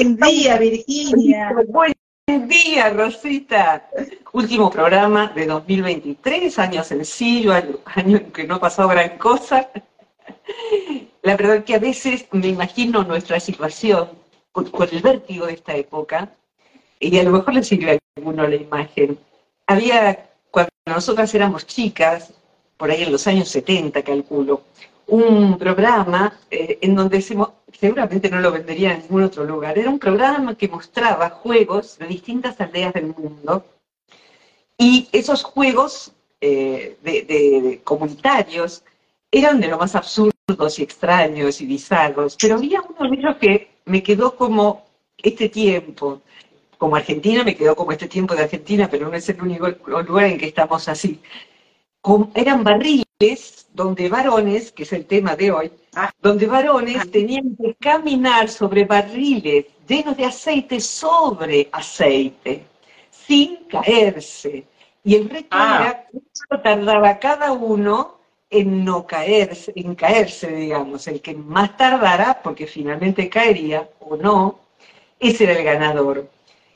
Buen día, Virginia. Buen día, Rosita. Último programa de 2023, año sencillo, año, en que no ha pasado gran cosa. La verdad que a veces me imagino nuestra situación con, el vértigo de esta época, y a lo mejor le sirve a alguno la imagen. Había, cuando nosotras éramos chicas, por ahí en los años 70, calculo, un programa eh, en donde seguramente no lo vendería en ningún otro lugar. Era un programa que mostraba juegos de distintas aldeas del mundo y esos juegos eh, de, comunitarios eran de lo más absurdos y extraños y bizarros, pero había uno de que me quedó como este tiempo. Como argentina me quedó como este tiempo de Argentina, pero no es el único lugar en que estamos así. eran barriles donde varones, que es el tema de hoy, ah. donde varones ah. tenían que caminar sobre barriles llenos de aceite sobre aceite, sin caerse. Y el reto ah. era cuánto tardaba cada uno en no caerse, en caerse, digamos. El que más tardara, porque finalmente caería o no, ese era el ganador.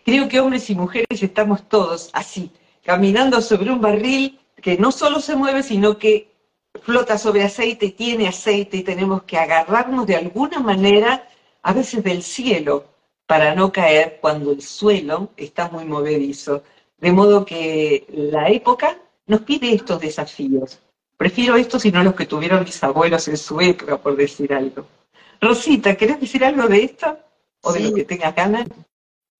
Creo que hombres y mujeres estamos todos así, caminando sobre un barril que no solo se mueve, sino que flota sobre aceite y tiene aceite y tenemos que agarrarnos de alguna manera, a veces del cielo, para no caer cuando el suelo está muy movedizo. De modo que la época nos pide estos desafíos. Prefiero estos y no los que tuvieron mis abuelos en su época, por decir algo. Rosita, ¿querés decir algo de esto? ¿O de lo que tengas ganas?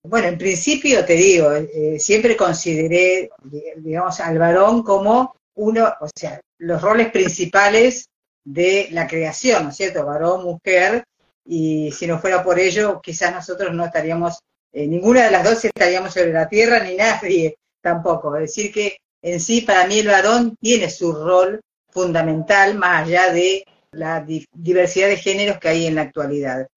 Bueno, en principio te digo, eh, siempre consideré, digamos, al varón como uno, o sea, los roles principales de la creación, ¿no es cierto? Varón, mujer, y si no fuera por ello, quizás nosotros no estaríamos, eh, ninguna de las dos estaríamos sobre la tierra, ni nadie tampoco. Es decir, que en sí, para mí el varón tiene su rol fundamental, más allá de la diversidad de géneros que hay en la actualidad.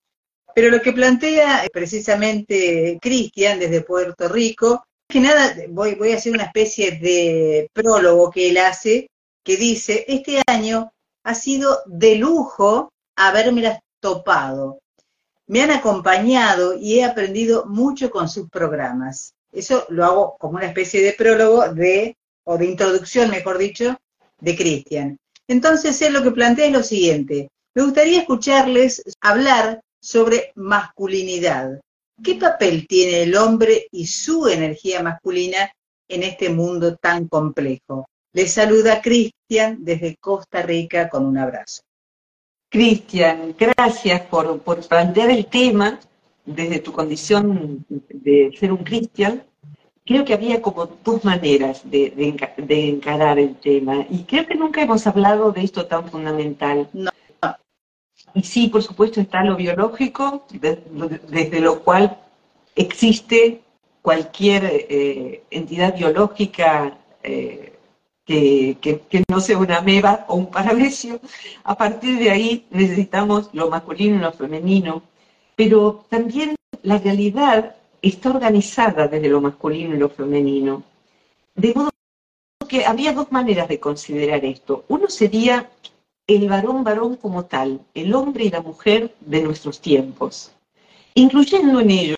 Pero lo que plantea precisamente Cristian desde Puerto Rico, que nada, voy, a hacer una especie de prólogo que él hace que dice, este año ha sido de lujo haberme topado. Me han acompañado y he aprendido mucho con sus programas. Eso lo hago como una especie de prólogo de, o de introducción, mejor dicho, de Cristian. Entonces, él lo que plantea es lo siguiente. Me gustaría escucharles hablar sobre masculinidad. ¿Qué papel tiene el hombre y su energía masculina en este mundo tan complejo? Les saluda Cristian desde Costa Rica con un abrazo. Cristian, gracias por, plantear el tema desde tu condición de ser un cristian. Creo que había como dos maneras de, encarar el tema y creo que nunca hemos hablado de esto tan fundamental. Y sí, por supuesto, está lo biológico, desde lo cual existe cualquier eh, entidad biológica eh, que, no sea una meba o un parabecio. A partir de ahí necesitamos lo masculino y lo femenino, pero también la realidad está organizada desde lo masculino y lo femenino. De modo que había dos maneras de considerar esto. Uno sería el varón varón como tal, el hombre y la mujer de nuestros tiempos, incluyendo en ello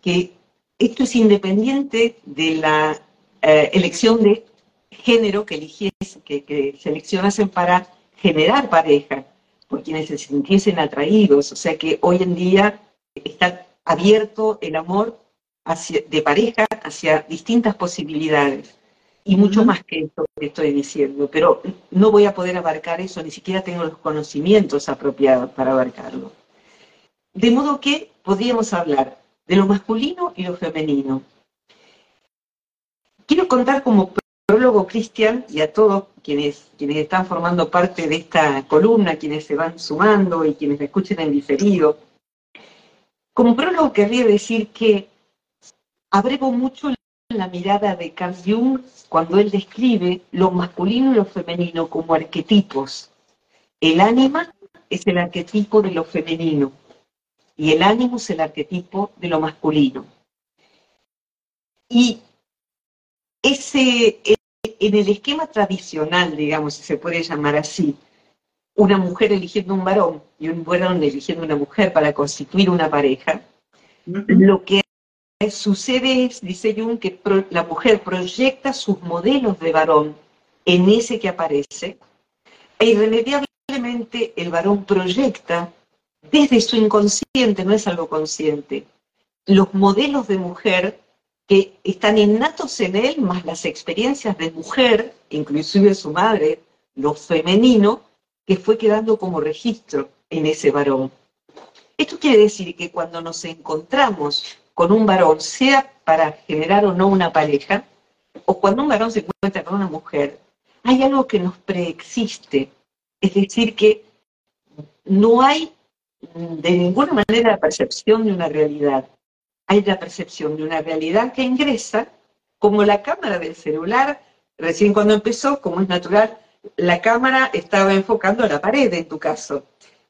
que esto es independiente de la eh, elección de género que eligiesen, que, que seleccionasen para generar pareja, por quienes se sintiesen atraídos. O sea que hoy en día está abierto el amor hacia, de pareja hacia distintas posibilidades y mucho más que esto que estoy diciendo, pero no voy a poder abarcar eso, ni siquiera tengo los conocimientos apropiados para abarcarlo. De modo que podríamos hablar de lo masculino y lo femenino. Quiero contar como prólogo, Cristian, y a todos quienes, quienes están formando parte de esta columna, quienes se van sumando y quienes me escuchen en diferido, como prólogo querría decir que abrevo mucho la mirada de Carl Jung cuando él describe lo masculino y lo femenino como arquetipos. El ánima es el arquetipo de lo femenino y el ánimo es el arquetipo de lo masculino. Y ese, en el esquema tradicional, digamos, si se puede llamar así, una mujer eligiendo un varón y un varón eligiendo una mujer para constituir una pareja, lo que sucede es, dice Jung, que la mujer proyecta sus modelos de varón en ese que aparece, e irremediablemente el varón proyecta desde su inconsciente, no es algo consciente, los modelos de mujer que están innatos en él, más las experiencias de mujer, inclusive su madre, lo femenino, que fue quedando como registro en ese varón. Esto quiere decir que cuando nos encontramos con un varón, sea para generar o no una pareja, o cuando un varón se encuentra con una mujer, hay algo que nos preexiste. Es decir, que no hay de ninguna manera la percepción de una realidad hay la percepción de una realidad que ingresa, como la cámara del celular, recién cuando empezó, como es natural, la cámara estaba enfocando a la pared en tu caso.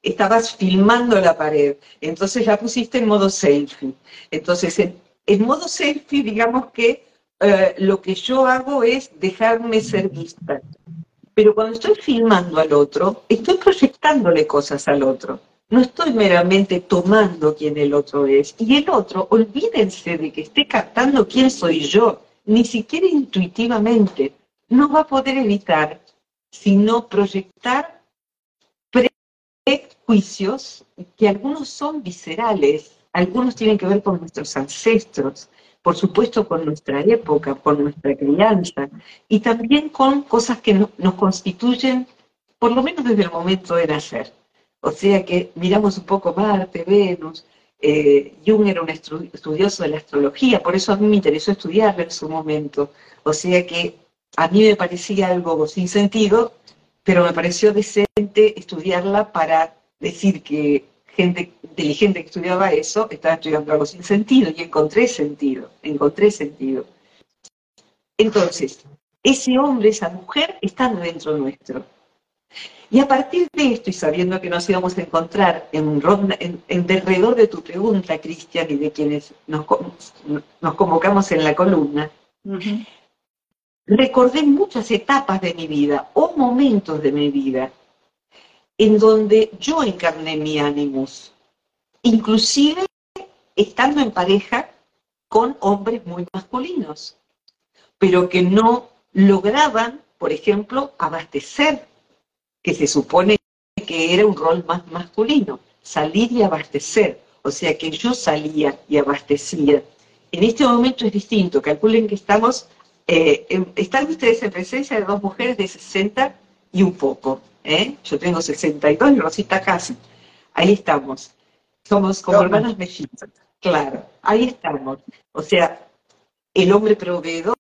Estabas filmando la pared, entonces la pusiste en modo selfie. Entonces, en, modo selfie, digamos que eh, lo que yo hago es dejarme ser vista. Pero cuando estoy filmando al otro, estoy proyectándole cosas al otro. No estoy meramente tomando quién el otro es. Y el otro, olvídense de que esté captando quién soy yo, ni siquiera intuitivamente. No va a poder evitar sino proyectar prejuicios que algunos son viscerales, algunos tienen que ver con nuestros ancestros, por supuesto con nuestra época, con nuestra crianza, y también con cosas que nos constituyen, por lo menos desde el momento de nacer. O sea que miramos un poco Marte, Venus. Eh, Jung era un estudioso de la astrología, por eso a mí me interesó estudiarlo en su momento. O sea que a mí me parecía algo sin sentido, pero me pareció decente estudiarla para decir que gente inteligente que estudiaba eso estaba estudiando algo sin sentido y encontré sentido, encontré sentido. Entonces, ese hombre, esa mujer están dentro nuestro. Y a partir de esto, y sabiendo que nos íbamos a encontrar en, en, derredor de tu pregunta, Cristian, y de quienes nos, nos, convocamos en la columna, recordé muchas etapas de mi vida o momentos de mi vida en donde yo encarné mi ánimos, inclusive estando en pareja con hombres muy masculinos, pero que no lograban, por ejemplo, abastecer que se supone que era un rol más masculino, salir y abastecer. O sea que yo salía y abastecía. En este momento es distinto. Calculen que estamos, eh, están ustedes en presencia de dos mujeres de 60 y un poco. ¿eh? Yo tengo 62 y Rosita casi. Ahí estamos. Somos como hermanas mellizas. Claro, ahí estamos. O sea, el hombre proveedor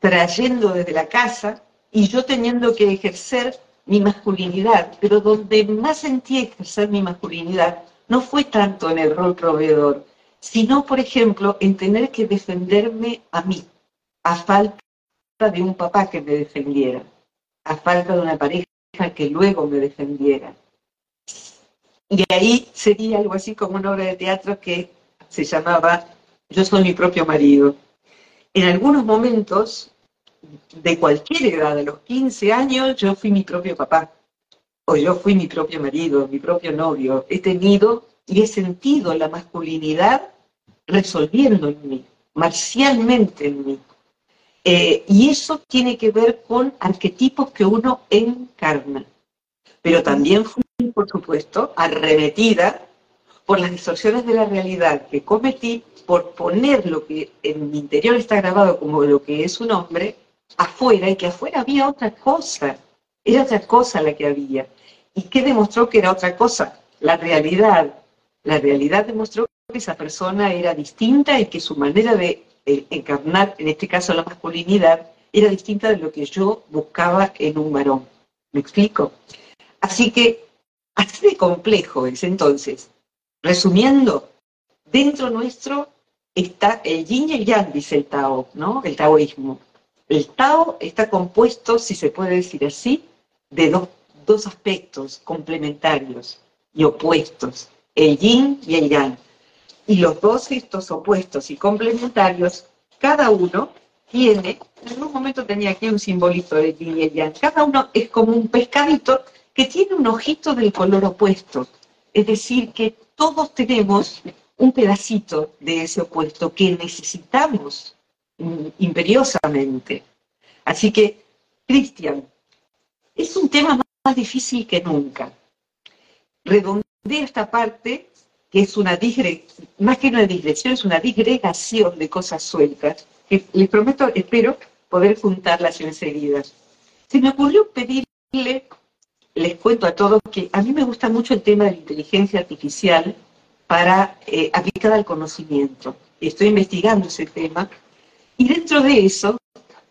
trayendo desde la casa y yo teniendo que ejercer mi masculinidad, pero donde más sentí ejercer mi masculinidad no fue tanto en el rol proveedor, sino, por ejemplo, en tener que defenderme a mí, a falta de un papá que me defendiera, a falta de una pareja que luego me defendiera. Y ahí sería algo así como una obra de teatro que se llamaba Yo soy mi propio marido. En algunos momentos de cualquier edad, de los 15 años, yo fui mi propio papá, o yo fui mi propio marido, mi propio novio. He tenido y he sentido la masculinidad resolviendo en mí, marcialmente en mí. Eh, y eso tiene que ver con arquetipos que uno encarna. Pero también fui, por supuesto, arremetida por las distorsiones de la realidad que cometí por poner lo que en mi interior está grabado como lo que es un hombre afuera y que afuera había otra cosa, era otra cosa la que había. ¿Y qué demostró que era otra cosa? La realidad. La realidad demostró que esa persona era distinta y que su manera de encarnar, en este caso la masculinidad, era distinta de lo que yo buscaba en un varón. ¿Me explico? Así que, así de complejo es entonces. Resumiendo, dentro nuestro está el yin y el yang, dice el Tao, ¿no? El taoísmo. El Tao está compuesto, si se puede decir así, de dos, dos aspectos complementarios y opuestos, el yin y el yang. Y los dos estos opuestos y complementarios, cada uno tiene, en algún momento tenía aquí un simbolito de yin cada uno es como un pescadito que tiene un ojito del color opuesto. Es decir, que todos tenemos un pedacito de ese opuesto que necesitamos imperiosamente. Así que, Cristian, es un tema más difícil que nunca. Redondea esta parte, que es una más que una digresión, es una disgregación de cosas sueltas, que les prometo, espero poder juntarlas enseguida. Se me ocurrió pedirle, les cuento a todos, que a mí me gusta mucho el tema de la inteligencia artificial para eh, aplicada al conocimiento. Estoy investigando ese tema y dentro de eso,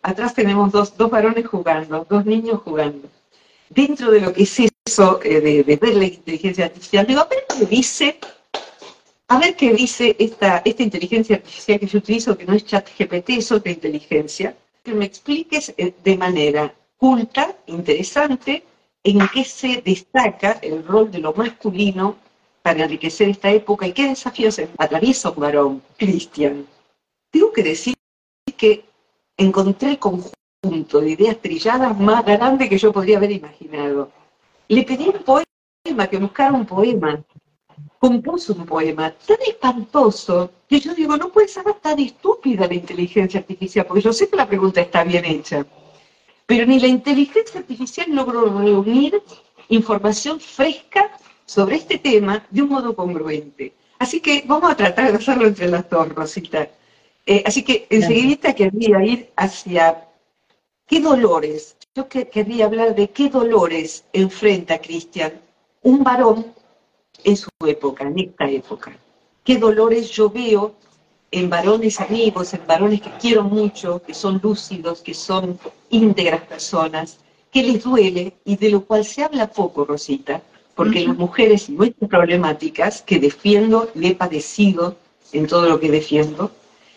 atrás tenemos dos, dos varones jugando, dos niños jugando. Dentro de lo que es eso eh, de, ver la inteligencia artificial, digo, a ver qué dice, a ver qué dice esta, esta inteligencia artificial que yo utilizo, que no es chat GPT, es otra inteligencia, que me expliques eh, de manera culta, interesante, en qué se destaca el rol de lo masculino para enriquecer esta época y qué desafíos atraviesa un varón, Cristian. Tengo que decir que encontré el conjunto de ideas trilladas más grande que yo podría haber imaginado. Le pedí un poema, que buscara un poema. Compuso un poema tan espantoso que yo digo, no puede ser tan estúpida la inteligencia artificial, porque yo sé que la pregunta está bien hecha. Pero ni la inteligencia artificial logró reunir información fresca sobre este tema de un modo congruente. Así que vamos a tratar de hacerlo entre las dos, Rosita. Eh, así que enseguida querría ir hacia qué dolores, yo querría hablar de qué dolores enfrenta Cristian un varón en su época, en esta época. Qué dolores yo veo en varones amigos, en varones que quiero mucho, que son lúcidos, que son íntegras personas, que les duele y de lo cual se habla poco, Rosita, porque las mujeres y nuestras problemáticas que defiendo y he padecido en todo lo que defiendo,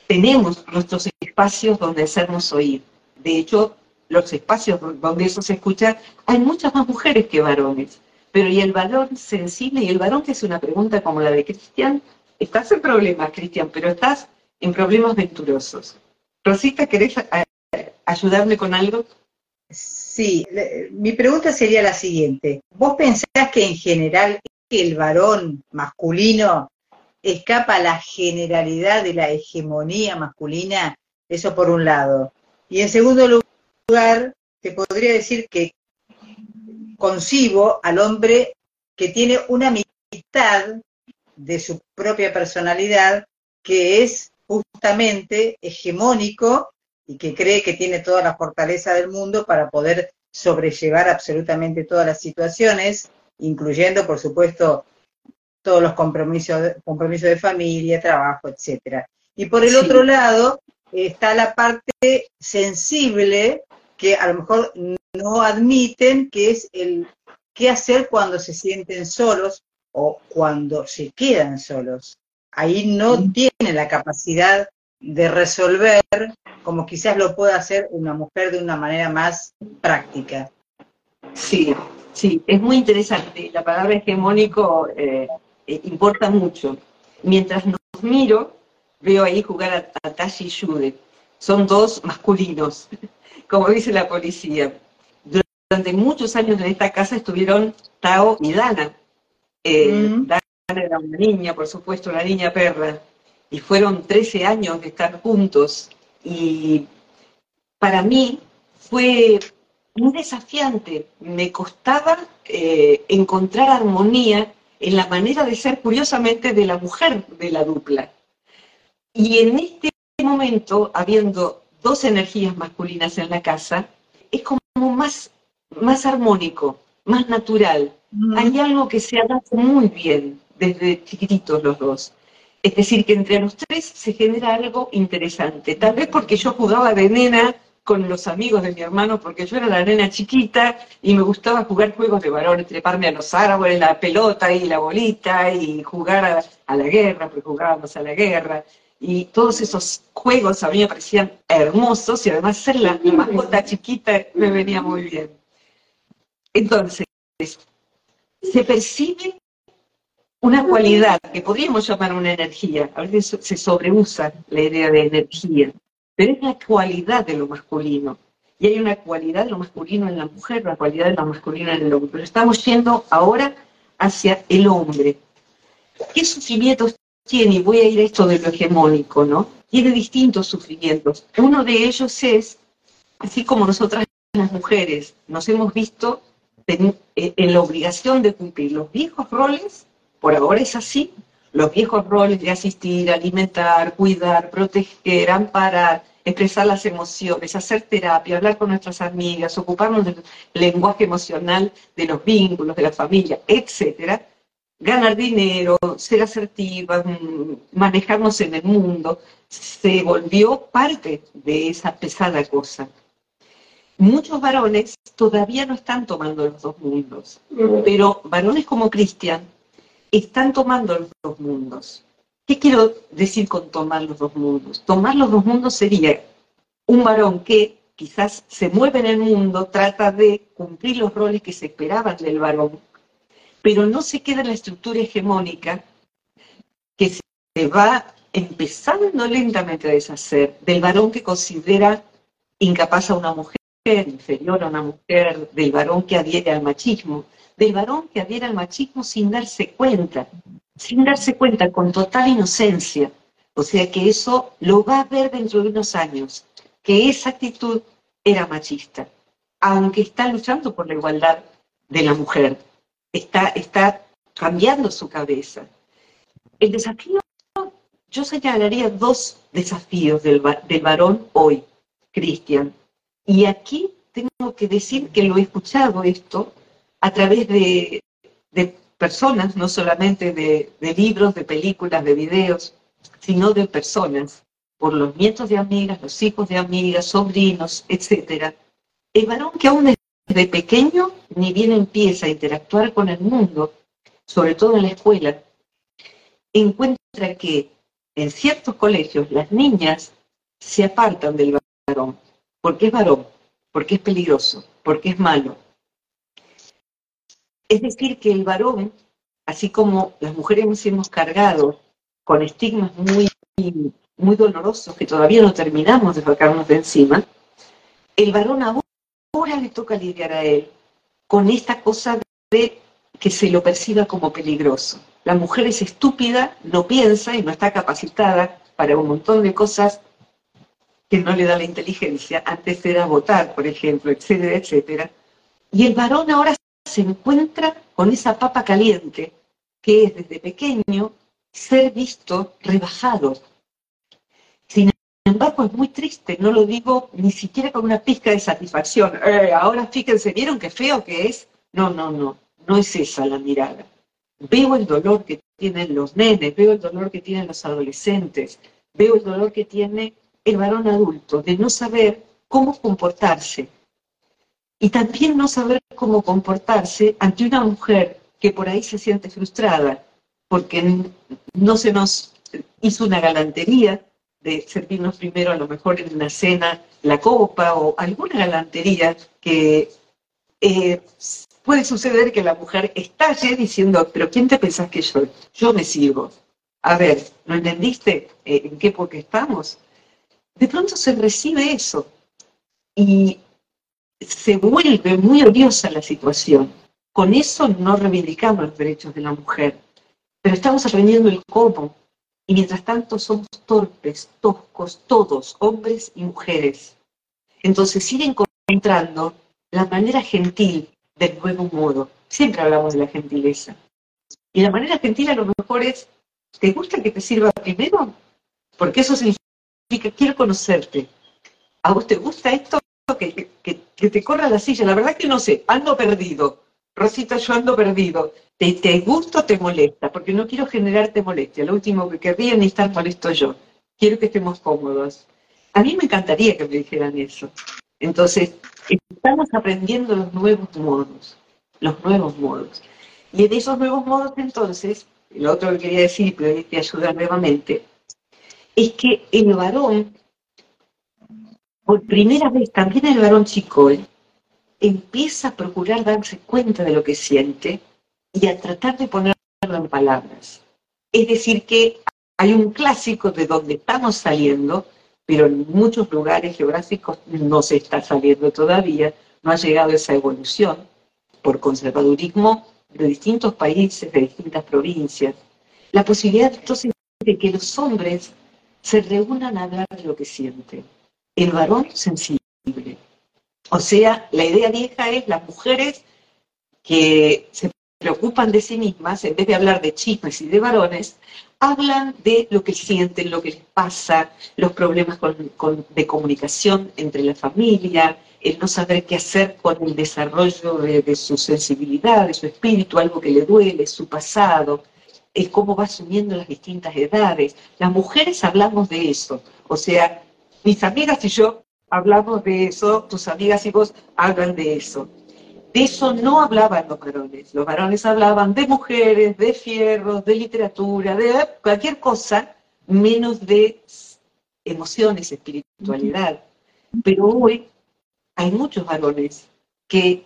tenemos nuestros espacios donde hacernos oír. De hecho, los espacios donde eso se escucha, hay muchas más mujeres que varones. Pero y el varón sensible y el varón que es una pregunta como la de Cristian, estás en problemas, Cristian, pero estás en problemas venturosos. Rosita, ¿querés ayudarme con algo? Sí, mi pregunta sería la siguiente. ¿Vos pensás que en general el varón masculino escapa la generalidad de la hegemonía masculina, eso por un lado. Y en segundo lugar, te podría decir que concibo al hombre que tiene una mitad de su propia personalidad que es justamente hegemónico y que cree que tiene toda la fortaleza del mundo para poder sobrellevar absolutamente todas las situaciones, incluyendo, por supuesto, todos los compromisos, compromisos de familia, trabajo, etcétera. Y por el otro lado está la parte sensible que a lo mejor no admiten, que es el qué hacer cuando se sienten solos o cuando se quedan solos. Ahí no tienen la capacidad de resolver como quizás lo pueda hacer una mujer de una manera más práctica. Sí, sí, es muy interesante. La palabra hegemónico eh, eh, importa mucho. Mientras nos miro, veo ahí jugar a, Tashi y Yude. Son dos masculinos, como dice la policía. Durante muchos años en esta casa estuvieron Tao y Dana. Eh, mm. Dana era una niña, por supuesto, una niña perra. Y fueron 13 años de estar juntos. Y para mí fue muy desafiante. Me costaba eh, encontrar armonía en la manera de ser, curiosamente, de la mujer de la dupla. Y en este momento, habiendo dos energías masculinas en la casa, es como más, más armónico, más natural. Hay algo que se ha dado muy bien desde chiquititos los dos. Es decir, que entre los tres se genera algo interesante. Tal vez porque yo jugaba de nena con los amigos de mi hermano porque yo era la nena chiquita y me gustaba jugar juegos de varones, treparme a los árboles, la pelota y la bolita y jugar a, la guerra, porque jugábamos a la guerra. Y todos esos juegos a mí me parecían hermosos y además ser la, la mascota chiquita me venía muy bien. Entonces, se percibe una cualidad que podríamos llamar una energía, a veces se sobreusa la idea de energía, pero es la cualidad de lo masculino. Y hay una cualidad de lo masculino en la mujer, una cualidad de lo masculino en el hombre. Pero estamos yendo ahora hacia el hombre. ¿Qué sufrimientos tiene? Y voy a ir a esto de lo hegemónico, ¿no? Tiene distintos sufrimientos. Uno de ellos es, así como nosotras las mujeres nos hemos visto en, en la obligación de cumplir los viejos roles, por ahora es así, los viejos roles de asistir, alimentar, cuidar, proteger, amparar, expresar las emociones, hacer terapia, hablar con nuestras amigas, ocuparnos del lenguaje emocional de los vínculos, de la familia, etcétera, ganar dinero, ser asertiva, mm, manejarnos en el mundo, se volvió parte de esa pesada cosa. Muchos varones todavía no están tomando los dos mundos, pero varones como Cristian están tomando los dos mundos. ¿Qué quiero decir con tomar los dos mundos? Tomar los dos mundos sería un varón que quizás se mueve en el mundo, trata de cumplir los roles que se esperaban del varón, pero no se queda en la estructura hegemónica que se va empezando lentamente a deshacer del varón que considera incapaz a una mujer, inferior a una mujer, del varón que adhiere al machismo, del varón que adhiere al machismo sin darse cuenta, sin darse cuenta, con total inocencia. O sea que eso lo va a ver dentro de unos años, que esa actitud era machista, aunque está luchando por la igualdad de la mujer, está, está cambiando su cabeza. El desafío, yo señalaría dos desafíos del, del varón hoy, Cristian. Y aquí tengo que decir que lo he escuchado esto a través de, personas, no solamente de, libros, de películas, de videos, sino de personas, por los nietos de amigas, los hijos de amigas, sobrinos, etc. El varón que aún desde pequeño ni bien empieza a interactuar con el mundo, sobre todo en la escuela, encuentra que en ciertos colegios las niñas se apartan del varón, porque es varón, porque es peligroso, porque es malo, es decir, que el varón, así como las mujeres nos hemos cargado con estigmas muy, muy dolorosos que todavía no terminamos de sacarnos de encima, el varón ahora le toca lidiar a él con esta cosa de que se lo perciba como peligroso. La mujer es estúpida, no piensa y no está capacitada para un montón de cosas que no le da la inteligencia, antes era votar, por ejemplo, etcétera, etcétera. Y el varón ahora se encuentra con esa papa caliente que es desde pequeño ser visto rebajado. Sin embargo, es muy triste, no lo digo ni siquiera con una pizca de satisfacción. Eh, ahora fíjense, ¿vieron qué feo que es? No, no, no, no es esa la mirada. Veo el dolor que tienen los nenes, veo el dolor que tienen los adolescentes, veo el dolor que tiene el varón adulto de no saber cómo comportarse y también no saber cómo comportarse ante una mujer que por ahí se siente frustrada porque no se nos hizo una galantería de servirnos primero a lo mejor en una cena la copa o alguna galantería que eh, puede suceder que la mujer estalle diciendo, pero ¿quién te pensás que yo? Yo me sirvo. A ver, ¿no entendiste eh, en qué época estamos? De pronto se recibe eso. Y se vuelve muy odiosa la situación. Con eso no reivindicamos los derechos de la mujer, pero estamos aprendiendo el cómo. Y mientras tanto somos torpes, toscos, todos, hombres y mujeres. Entonces ir encontrando la manera gentil del nuevo modo. Siempre hablamos de la gentileza. Y la manera gentil a lo mejor es, ¿te gusta que te sirva primero? Porque eso significa, quiero conocerte. ¿A vos te gusta esto? que, te corra la silla. La verdad que no sé, ando perdido. Rosita, yo ando perdido. ¿Te, te gusta o te molesta? Porque no quiero generarte molestia. Lo último que querría es estar molesto yo. Quiero que estemos cómodos. A mí me encantaría que me dijeran eso. Entonces, estamos aprendiendo los nuevos modos, los nuevos modos. Y en esos nuevos modos, entonces, lo otro que quería decir, pero te ayudar nuevamente, es que el varón, por primera vez, también el varón chico, empieza a procurar darse cuenta de lo que siente y a tratar de ponerlo en palabras. Es decir, que hay un clásico de donde estamos saliendo, pero en muchos lugares geográficos no se está saliendo todavía, no ha llegado esa evolución por conservadurismo de distintos países, de distintas provincias. La posibilidad entonces de que los hombres se reúnan a hablar de lo que sienten. El varón sensible. O sea, la idea vieja es las mujeres que se preocupan de sí mismas, en vez de hablar de chismes y de varones, hablan de lo que sienten, lo que les pasa, los problemas de comunicación entre la familia, el no saber qué hacer con el desarrollo de, su sensibilidad, de su espíritu, algo que le duele, su pasado, es cómo va asumiendo las distintas edades. Las mujeres hablamos de eso, o sea, mis amigas y yo hablamos de eso, tus amigas y vos hablan de eso. De eso no hablaban los varones. Los varones hablaban de mujeres, de fierros, de literatura, de cualquier cosa, menos de emociones, espiritualidad. Pero hoy hay muchos varones que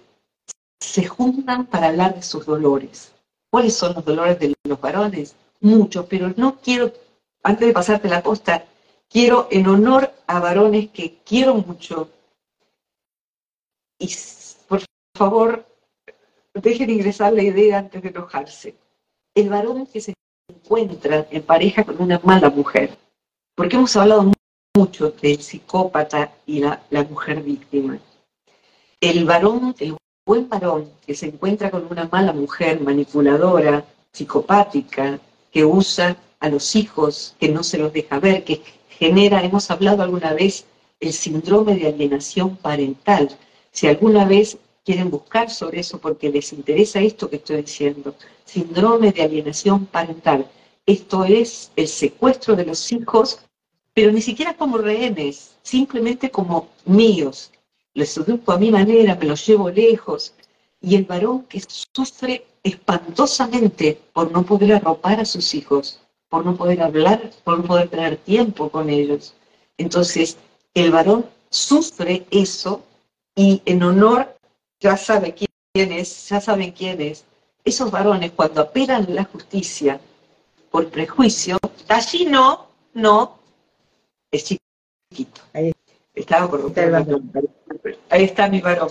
se juntan para hablar de sus dolores. ¿Cuáles son los dolores de los varones? Muchos, pero no quiero, antes de pasarte la costa, quiero en honor a varones que quiero mucho y por favor, dejen ingresar la idea antes de enojarse. El varón que se encuentra en pareja con una mala mujer, porque hemos hablado mucho del psicópata y la, la mujer víctima. El varón, el buen varón que se encuentra con una mala mujer manipuladora, psicopática, que usa a los hijos, que no se los deja ver, que genera, hemos hablado alguna vez, el síndrome de alienación parental. Si alguna vez quieren buscar sobre eso porque les interesa esto que estoy diciendo. Síndrome de alienación parental. Esto es el secuestro de los hijos, pero ni siquiera como rehenes, simplemente como míos. Les educo a mi manera, me los llevo lejos. Y el varón que sufre espantosamente por no poder arropar a sus hijos, por no poder hablar, por no poder tener tiempo con ellos. Entonces, el varón sufre eso y en honor ya sabe quién es, ya saben quién es. Esos varones cuando apelan la justicia por prejuicio, allí no, no, es chiquito. Ahí, Estaba por Ahí está mi varón.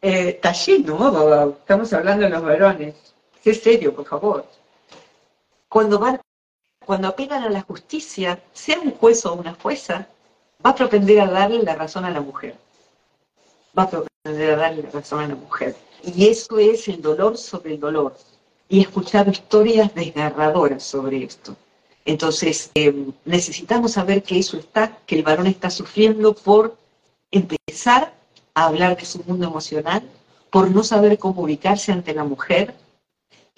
Eh, está no, estamos hablando de los varones. Sé serio, por favor. Cuando van, cuando apelan a la justicia, sea un juez o una jueza, va a propender a darle la razón a la mujer. Va a de darle razón a la mujer. Y eso es el dolor sobre el dolor. Y he escuchado historias desgarradoras sobre esto. Entonces, eh, necesitamos saber que eso está, que el varón está sufriendo por empezar a hablar de su mundo emocional, por no saber cómo ubicarse ante la mujer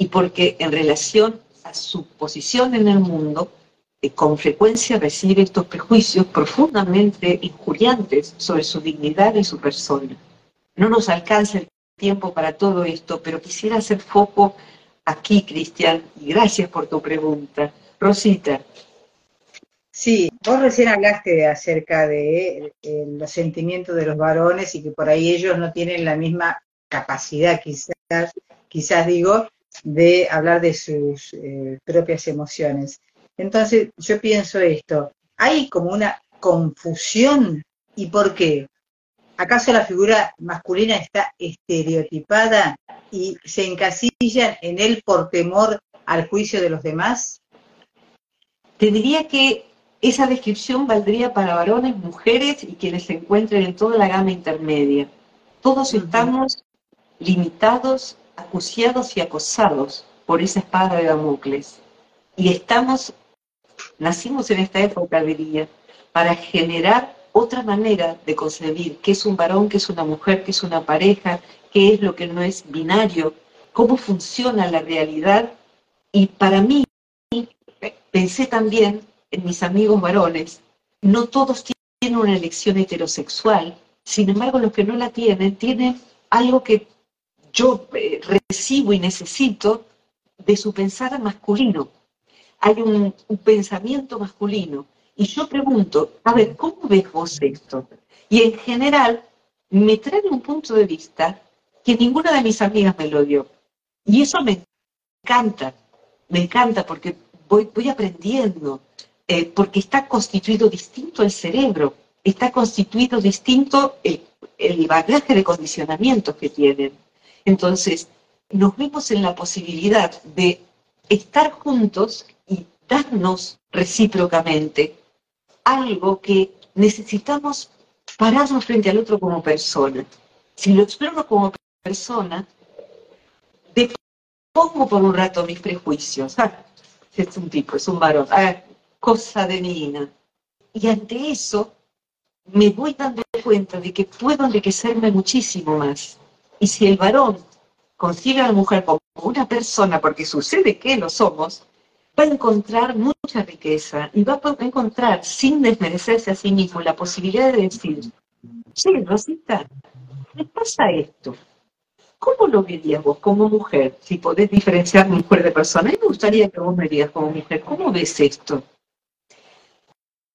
y porque en relación a su posición en el mundo, eh, con frecuencia recibe estos prejuicios profundamente injuriantes sobre su dignidad y su persona. No nos alcanza el tiempo para todo esto, pero quisiera hacer foco aquí, Cristian, y gracias por tu pregunta. Rosita. Sí, vos recién hablaste acerca de eh, los sentimientos de los varones y que por ahí ellos no tienen la misma capacidad, quizás, quizás digo, de hablar de sus eh, propias emociones. Entonces, yo pienso esto, hay como una confusión, ¿y por qué? ¿Acaso la figura masculina está estereotipada y se encasilla en él por temor al juicio de los demás? Te diría que esa descripción valdría para varones, mujeres y quienes se encuentren en toda la gama intermedia. Todos estamos limitados, acuciados y acosados por esa espada de Damocles. Y estamos, nacimos en esta época, diría, para generar otra manera de concebir qué es un varón, qué es una mujer, qué es una pareja, qué es lo que no es binario, cómo funciona la realidad. Y para mí, pensé también en mis amigos varones, no todos una elección heterosexual, sin embargo los que no la tienen tienen algo que yo eh, recibo y necesito de su pensar masculino. Hay un, pensamiento masculino. Y yo pregunto, a ver, ¿cómo ves vos esto? Y en general me trae un punto de vista que ninguna de mis amigas me lo dio. Y eso me encanta, me encanta porque voy, aprendiendo, eh, porque está constituido distinto el cerebro, está constituido distinto el, el bagaje de condicionamientos que tienen. Entonces, nos vemos en la posibilidad de estar juntos y darnos recíprocamente algo que necesitamos pararnos frente al otro como persona. Si lo exploro como persona, depongo por un rato mis prejuicios. Ah, es un tipo, es un varón, ah, cosa de niña. Y ante eso me voy dando cuenta de que puedo enriquecerme muchísimo más. Y si el varón consigue a la mujer como una persona, porque sucede que lo somos, va a encontrar mucha riqueza y va a encontrar, sin desmerecerse a sí mismo, la posibilidad de decir, sí, Rosita, me pasa esto. ¿Cómo lo verías vos como mujer? Si podés diferenciar mujer de persona. A mí me gustaría que vos me digas como mujer, ¿cómo ves esto?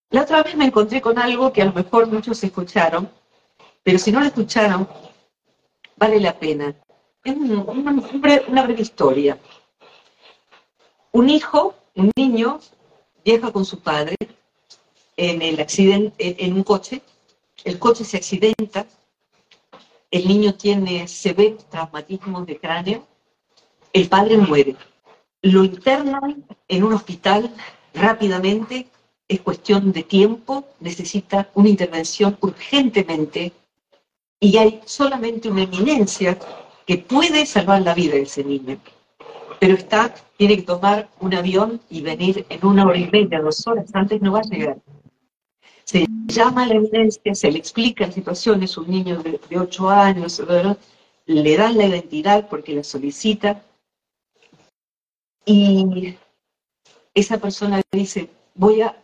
La otra vez me encontré con algo que a lo mejor muchos escucharon, pero si no lo escucharon, vale la pena. Es una, breve historia. Un hijo, un niño, viaja con su padre en el accidente, en un coche, el coche se accidenta, el niño tiene severos traumatismos de cráneo, el padre muere. Lo internan en un hospital rápidamente es cuestión de tiempo, necesita una intervención urgentemente y hay solamente una eminencia que puede salvar la vida de ese niño. Pero está, tiene que tomar un avión y venir en una hora y media, dos horas, antes no va a llegar. Se llama a la eminencia, se le explica la situación, es un niño de, ocho años, le dan la identidad porque la solicita y esa persona dice, voy a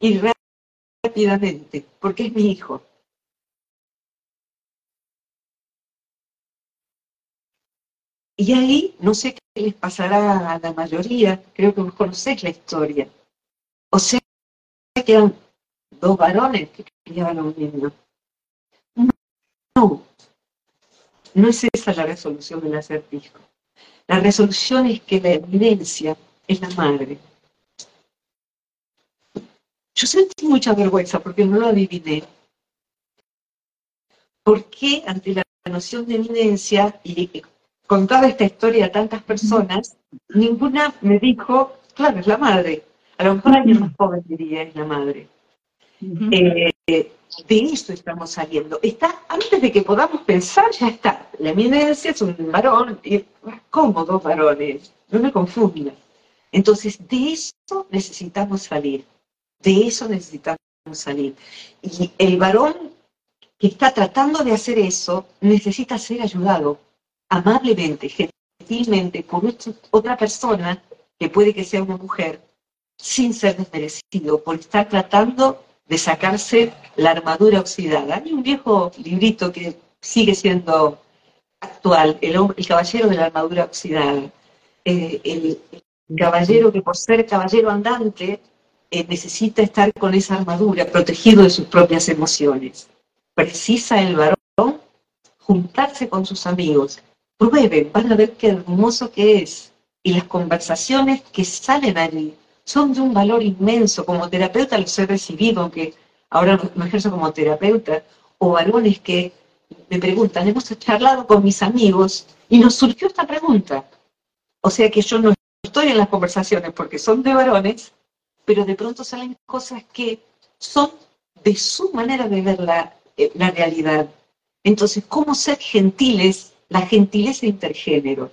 y rápidamente, porque es mi hijo. Y ahí no sé qué les pasará a la mayoría, creo que vos conocéis la historia. O sea, que eran dos varones que criaban a un niño. No, no es esa la resolución del acertijo. La resolución es que la evidencia es la madre. Yo sentí mucha vergüenza porque no lo adiviné. ¿Por qué ante la noción de evidencia y contaba esta historia a tantas personas, ninguna me dijo, claro, es la madre? A lo mejor alguien más joven diría, es la madre. Eh, de esto estamos saliendo. Está, antes de que podamos pensar, ya está. La evidencia es un varón, y, ¿cómo dos varones? No me confunda. Entonces, de eso necesitamos salir. De eso necesitamos salir. Y el varón que está tratando de hacer eso necesita ser ayudado amablemente, gentilmente, por otra persona, que puede que sea una mujer, sin ser desmerecido, por estar tratando de sacarse la armadura oxidada. Hay un viejo librito que sigue siendo actual, El, caballero de la armadura oxidada. Eh, el caballero que por ser caballero andante eh, necesita estar con esa armadura, protegido de sus propias emociones. Precisa el varón juntarse con sus amigos. Prueben, van a ver qué hermoso que es. Y las conversaciones que salen allí son de un valor inmenso. Como terapeuta los he recibido, aunque ahora me ejerzo como terapeuta, o varones que me preguntan, hemos charlado con mis amigos y nos surgió esta pregunta. O sea que yo no estoy en las conversaciones porque son de varones, pero de pronto salen cosas que son de su manera de ver la, eh, la realidad. Entonces, ¿cómo ser gentiles? La gentileza intergénero.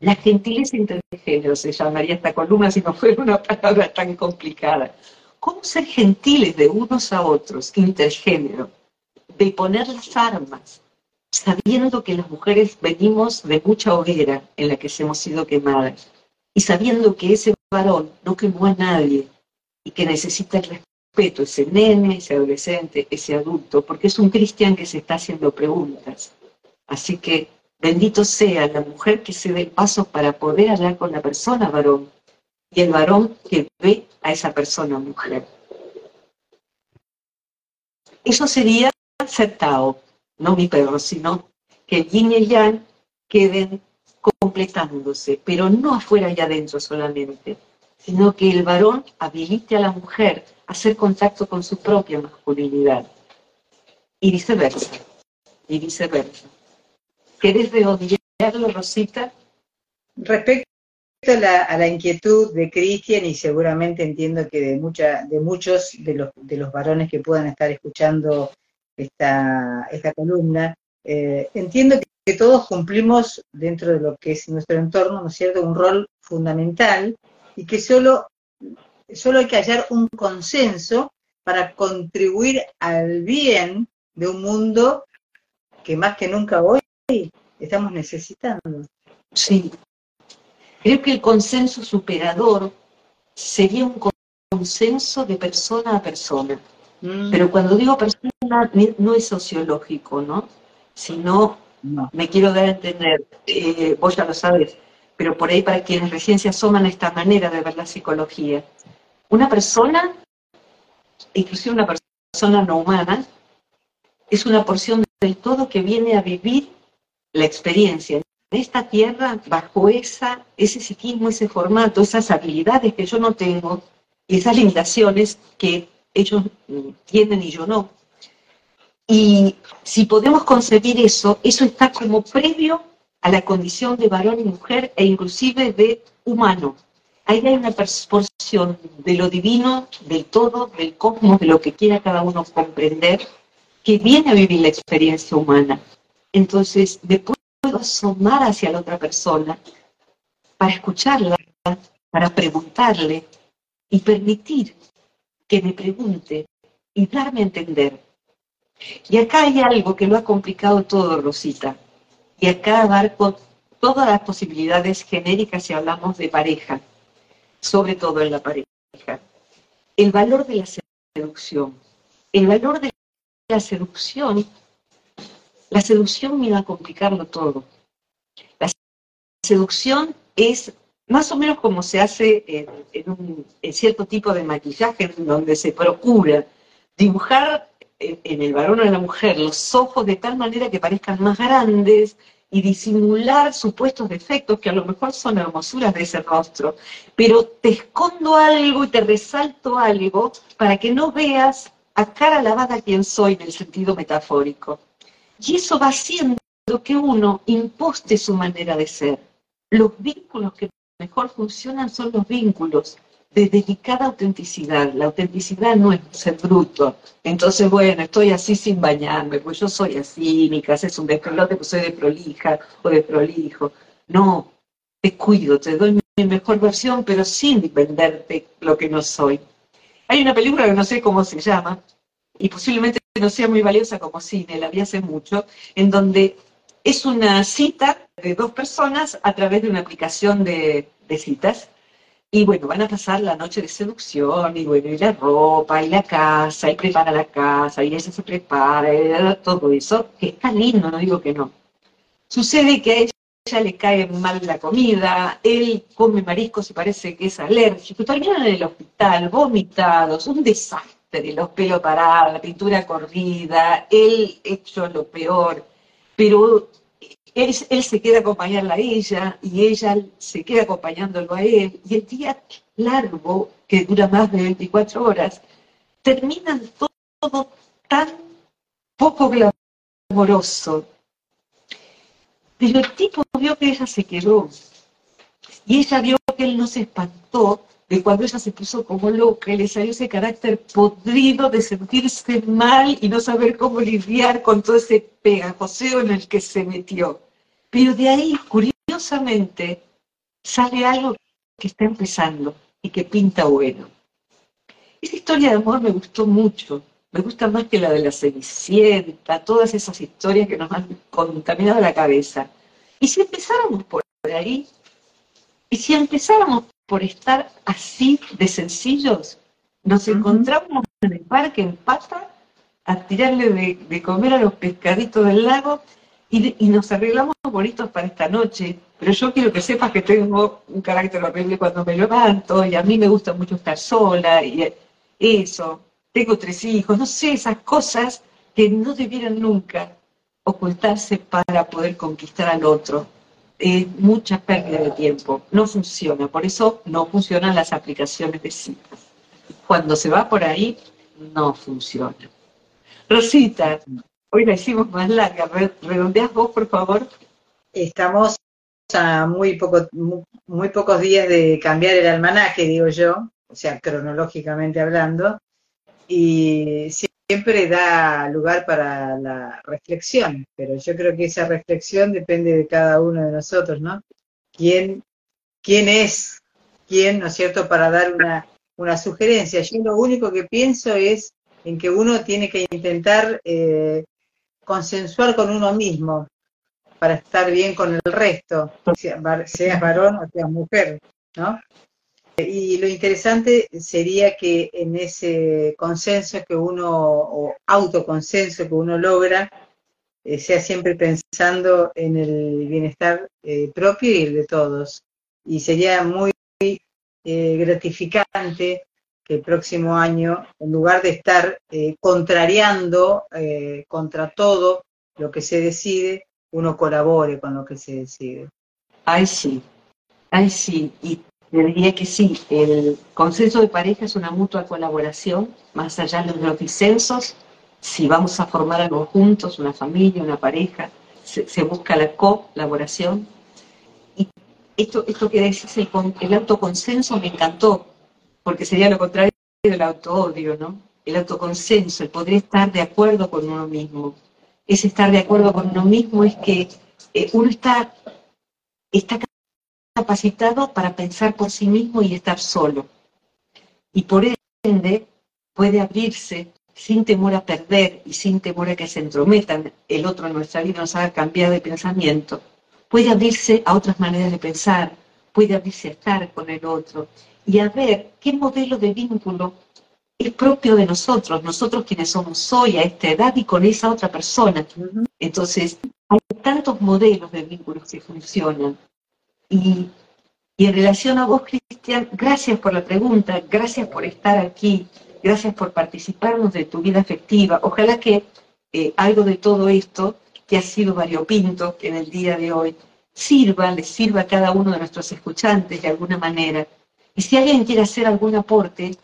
La gentileza intergénero se llamaría esta columna si no fuera una palabra tan complicada. ¿Cómo ser gentiles de unos a otros, intergénero? De poner las armas, sabiendo que las mujeres venimos de mucha hoguera en la que hemos sido quemadas, y sabiendo que ese varón no quemó a nadie, y que necesita el respeto ese nene, ese adolescente, ese adulto, porque es un cristian que se está haciendo preguntas. Así que bendito sea la mujer que se dé el paso para poder hablar con la persona varón y el varón que ve a esa persona mujer. Eso sería ser Tao, no mi perro, sino que yin y yang queden completándose, pero no afuera y adentro solamente, sino que el varón habilite a la mujer a hacer contacto con su propia masculinidad. Y viceversa, y viceversa. ¿Querés redondearlo, Rosita? Respecto a la, a la inquietud de Cristian, y seguramente entiendo que de, mucha, de muchos de los, de los varones que puedan estar escuchando esta, columna, eh, entiendo que, todos cumplimos dentro de lo que es nuestro entorno, ¿no es cierto?, un rol fundamental y que solo, solo hay que hallar un consenso para contribuir al bien de un mundo que más que nunca hoy estamos necesitando. Sí. Creo que el consenso superador sería un consenso de persona a persona. Mm. Pero cuando digo persona, no es sociológico, ¿no? Sino, no. me quiero dar a entender, eh, vos ya lo sabes, pero por ahí para quienes recién se asoman a esta manera de ver la psicología, una persona, inclusive una persona no humana, es una porción del todo que viene a vivir la experiencia en esta tierra bajo esa, ese psiquismo, ese formato, esas habilidades que yo no tengo y esas limitaciones que ellos tienen y yo no. Y si podemos concebir eso, eso está como previo a la condición de varón y mujer e inclusive de humano. Ahí hay una porción de lo divino, del todo, del cosmos, de lo que quiera cada uno comprender, que viene a vivir la experiencia humana. Entonces, me puedo asomar hacia la otra persona para escucharla, para preguntarle y permitir que me pregunte y darme a entender. Y acá hay algo que lo ha complicado todo, Rosita. Y acá abarco todas las posibilidades genéricas si hablamos de pareja, sobre todo en la pareja. El valor de la seducción. El valor de la seducción la seducción me va a complicarlo todo. La seducción es más o menos como se hace en, un, cierto tipo de maquillaje, en donde se procura dibujar en, el varón o en la mujer los ojos de tal manera que parezcan más grandes y disimular supuestos defectos que a lo mejor son hermosuras de ese rostro, pero te escondo algo y te resalto algo para que no veas a cara lavada quién soy en el sentido metafórico. Y eso va haciendo que uno imposte su manera de ser. Los vínculos que mejor funcionan son los vínculos de dedicada autenticidad. La autenticidad no es ser bruto. Entonces, bueno, estoy así sin bañarme, pues yo soy así, mi casa es un despelote, pues soy de prolija o de prolijo. No, te cuido, te doy mi mejor versión, pero sin venderte lo que no soy. Hay una película que no sé cómo se llama, y posiblemente no sea muy valiosa como cine, la vi hace mucho, en donde es una cita de dos personas a través de una aplicación de, citas. Y bueno, van a pasar la noche de seducción, y bueno, y la ropa, y la casa, y prepara la casa, y ella se prepara, y todo eso, que está lindo, no digo que no. Sucede que a ella le cae mal la comida, él come mariscos y parece que es alérgico, terminan en el hospital, vomitados, un desastre de los pelos parados, la pintura corrida, él hecho lo peor, pero él, se queda acompañándola a ella y ella se queda acompañándolo a él, y el día largo, que dura más de 24 horas, termina todo tan poco glamoroso. Pero el tipo vio que ella se quedó, y ella vio que él no se espantó, de cuando ella se puso como loca y le salió ese carácter podrido de sentirse mal y no saber cómo lidiar con todo ese pegajoseo en el que se metió. Pero de ahí, curiosamente, sale algo que está empezando y que pinta bueno. Esa historia de amor me gustó mucho, me gusta más que la de la Cenicienta, todas esas historias que nos han contaminado la cabeza. Y si empezáramos por ahí, y si empezáramos por estar así de sencillos, nos encontramos en parque en pata a tirarle de, comer a los pescaditos del lago y, nos arreglamos bonitos para esta noche. Pero yo quiero que sepas que tengo un carácter horrible cuando me levanto y a mí me gusta mucho estar sola y eso. Tengo tres hijos, no sé, esas cosas que no debieran nunca ocultarse para poder conquistar al otro. Es mucha pérdida de tiempo, no funciona, por eso no funcionan las aplicaciones de citas. Cuando se va por ahí, no funciona. Rosita, hoy la hicimos más larga. ¿Redondeas vos, por favor? Estamos a muy, poco, muy, pocos días de cambiar el almanaque, digo yo, o sea, cronológicamente hablando, y siempre da lugar para la reflexión, pero yo creo que esa reflexión depende de cada uno de nosotros, ¿no? ¿Quién, quién es quién, ¿no es cierto?, para dar una, una sugerencia. Yo lo único que pienso es en que uno tiene que intentar eh, consensuar con uno mismo para estar bien con el resto, seas varón o seas mujer, ¿no? Y lo interesante sería que en ese consenso que uno, o autoconsenso que uno logra, eh, sea siempre pensando en el bienestar eh, propio y el de todos. Y sería muy gratificante el próximo año, en lugar de estar eh, contrariando eh, contra todo lo que se decide, uno colabore con lo que se decide. Ay, sí, ay, sí, y diría que sí, el consenso de pareja es una mutua colaboración, más allá de los disensos, si vamos a formar algo juntos, una familia, una pareja, se, busca la colaboración. Y esto, esto que decís, el, el autoconsenso me encantó, porque sería lo contrario del auto-odio, ¿no? El autoconsenso, el poder estar de acuerdo con uno mismo. Ese estar de acuerdo con uno mismo es que eh, uno está, está capacitado para pensar por sí mismo y estar solo. Y por ende puede abrirse sin temor a perder y sin temor a que se entrometan el otro en nuestra vida, nos haga cambiar de pensamiento. Puede abrirse a otras maneras de pensar, puede abrirse a estar con el otro y a ver qué modelo de vínculo es propio de nosotros, nosotros quienes somos hoy a esta edad y con esa otra persona. Entonces, hay tantos modelos de vínculos que funcionan. Y, en relación a vos, Cristian, gracias por la pregunta, gracias por estar aquí, gracias por participarnos de tu vida afectiva. Ojalá que eh, algo de todo esto, que ha sido variopinto en el día de hoy, sirva, le sirva a cada uno de nuestros escuchantes de alguna manera y si alguien quiere hacer algún aporte,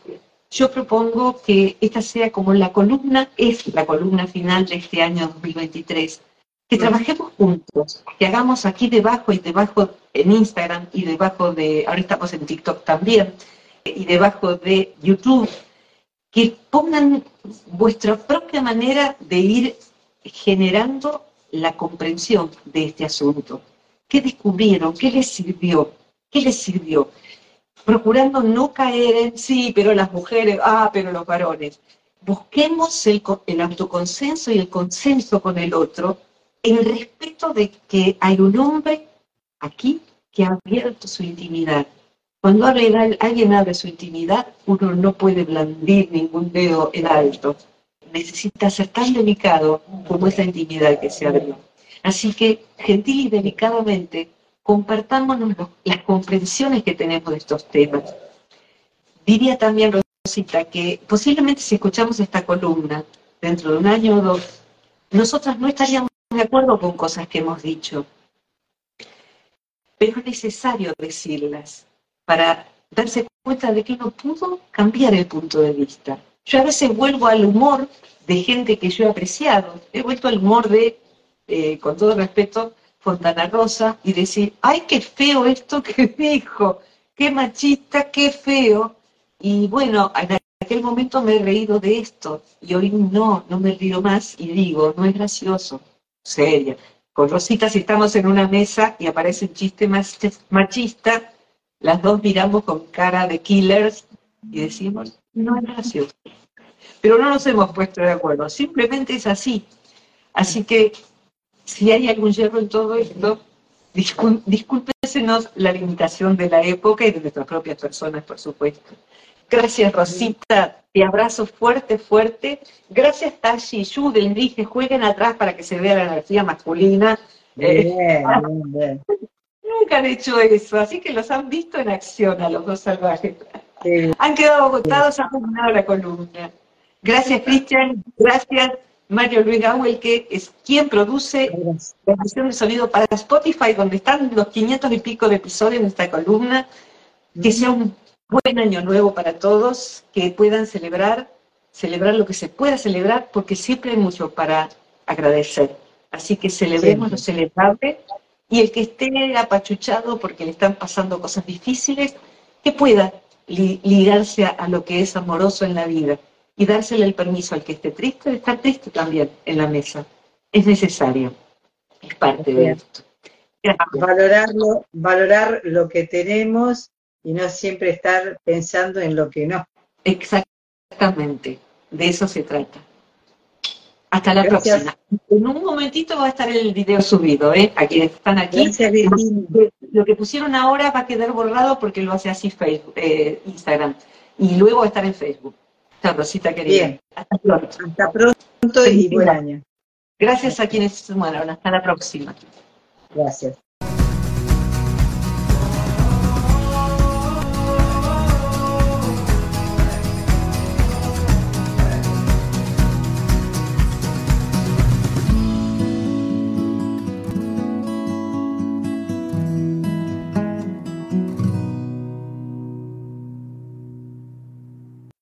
yo propongo que esta sea como la columna, es la columna final de este año 2023. Que trabajemos juntos, que hagamos aquí debajo y debajo en Instagram y debajo de, ahora estamos en TikTok también, y debajo de YouTube, que pongan vuestra propia manera de ir generando la comprensión de este asunto. ¿Qué descubrieron? ¿Qué les sirvió? ¿Qué les sirvió? procurando no caer en sí, pero las mujeres, ah, pero los varones. Busquemos el, el autoconsenso y el consenso con el otro en el respeto de que hay un hombre aquí que ha abierto su intimidad. Cuando alguien abre su intimidad, uno no puede blandir ningún dedo en alto. Necesita ser tan delicado como esa intimidad que se abrió. Así que, gentil y delicadamente, compartámonos las comprensiones que tenemos de estos temas. Diría también, Rosita, que posiblemente si escuchamos esta columna dentro de un año o dos, nosotras no estaríamos de acuerdo con cosas que hemos dicho, pero es necesario decirlas para darse cuenta de que uno pudo cambiar el punto de vista. Yo a veces vuelvo al humor de gente que yo he apreciado, he vuelto al humor de, eh, con todo respeto, Fontana Rosa y decir, ay, qué feo esto que dijo, qué machista, qué feo. Y bueno, en aquel momento me he reído de esto y hoy no, no me río más y digo, no es gracioso, seria. Con Rosita, si estamos en una mesa y aparece un chiste machista, las dos miramos con cara de killers y decimos, no es gracioso. Pero no nos hemos puesto de acuerdo, simplemente es así. Así que si hay algún hierro en todo esto, discúlpesenos la limitación de la época y de nuestras propias personas, por supuesto. Gracias, Rosita. Te abrazo fuerte, fuerte. Gracias, Tashi y Jude. Les dije, jueguen atrás para que se vea la energía masculina. Eh, nunca han hecho eso, así que los han visto en acción a los dos salvajes. Han quedado agotados, han terminado la columna. Gracias, Cristian. Gracias, Mario Luis Gawel, que es quien produce la edición de sonido para Spotify, donde están los 500 y pico de episodios de esta columna. Que sea un buen año nuevo para todos, que puedan celebrar, celebrar lo que se pueda celebrar, porque siempre hay mucho para agradecer. Así que celebremos lo celebrable y el que esté apachuchado porque le están pasando cosas difíciles, que pueda ligarse a, lo que es amoroso en la vida y dársele el permiso al que esté triste de estar triste también en la mesa. Es necesario, es parte de esto. Valorarlo, valorar lo que tenemos y no siempre estar pensando en lo que no. Exactamente, de eso se trata. Hasta la próxima. En un momentito va a estar el video subido, ¿eh? A quienes están aquí. lo que pusieron ahora va a quedar borrado porque lo hace así Facebook, eh, Instagram. Y luego va a estar en Facebook. Chao, Rosita querida. Bien. Hasta pronto. Hasta pronto y buen año. Gracias a quienes se sumaron. Hasta la próxima. Gracias.